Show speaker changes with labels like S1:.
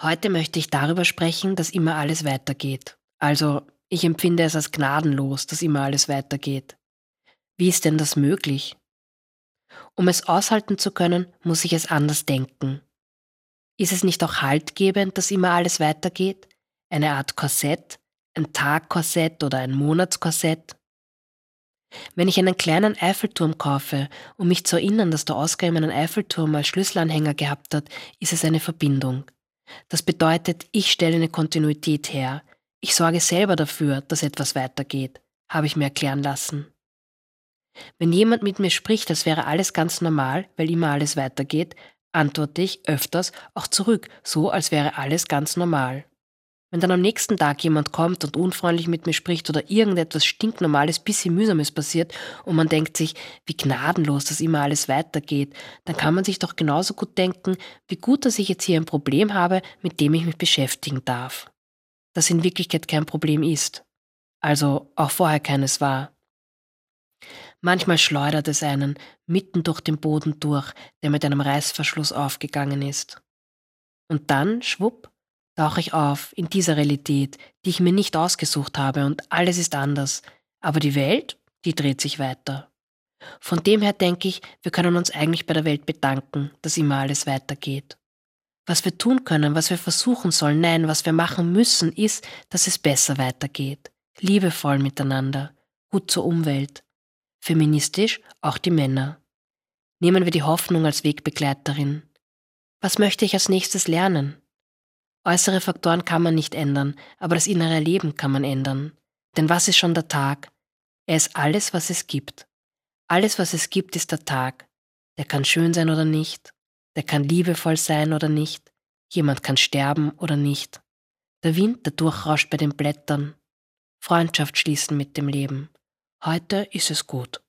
S1: Heute möchte ich darüber sprechen, dass immer alles weitergeht. Also, ich empfinde es als gnadenlos, dass immer alles weitergeht. Wie ist denn das möglich? Um es aushalten zu können, muss ich es anders denken. Ist es nicht auch haltgebend, dass immer alles weitergeht? Eine Art Korsett, ein Tagkorsett oder ein Monatskorsett? Wenn ich einen kleinen Eiffelturm kaufe, um mich zu erinnern, dass der Oscar in einen Eiffelturm als Schlüsselanhänger gehabt hat, ist es eine Verbindung. Das bedeutet, ich stelle eine Kontinuität her. Ich sorge selber dafür, dass etwas weitergeht, habe ich mir erklären lassen. Wenn jemand mit mir spricht, als wäre alles ganz normal, weil immer alles weitergeht, antworte ich öfters auch zurück, so als wäre alles ganz normal. Wenn dann am nächsten Tag jemand kommt und unfreundlich mit mir spricht oder irgendetwas stinknormales, bisschen mühsames passiert und man denkt sich, wie gnadenlos das immer alles weitergeht, dann kann man sich doch genauso gut denken, wie gut, dass ich jetzt hier ein Problem habe, mit dem ich mich beschäftigen darf. Das in Wirklichkeit kein Problem ist. Also auch vorher keines war. Manchmal schleudert es einen mitten durch den Boden durch, der mit einem Reißverschluss aufgegangen ist. Und dann, schwupp, tauche ich auf in dieser Realität, die ich mir nicht ausgesucht habe und alles ist anders. Aber die Welt, die dreht sich weiter. Von dem her denke ich, wir können uns eigentlich bei der Welt bedanken, dass immer alles weitergeht. Was wir tun können, was wir versuchen sollen, nein, was wir machen müssen, ist, dass es besser weitergeht. Liebevoll miteinander, gut zur Umwelt. Feministisch auch die Männer. Nehmen wir die Hoffnung als Wegbegleiterin. Was möchte ich als nächstes lernen? Äußere Faktoren kann man nicht ändern, aber das innere Leben kann man ändern. Denn was ist schon der Tag? Er ist alles, was es gibt. Alles, was es gibt, ist der Tag. Der kann schön sein oder nicht. Der kann liebevoll sein oder nicht. Jemand kann sterben oder nicht. Der Wind, der durchrauscht bei den Blättern. Freundschaft schließen mit dem Leben. Heute ist es gut.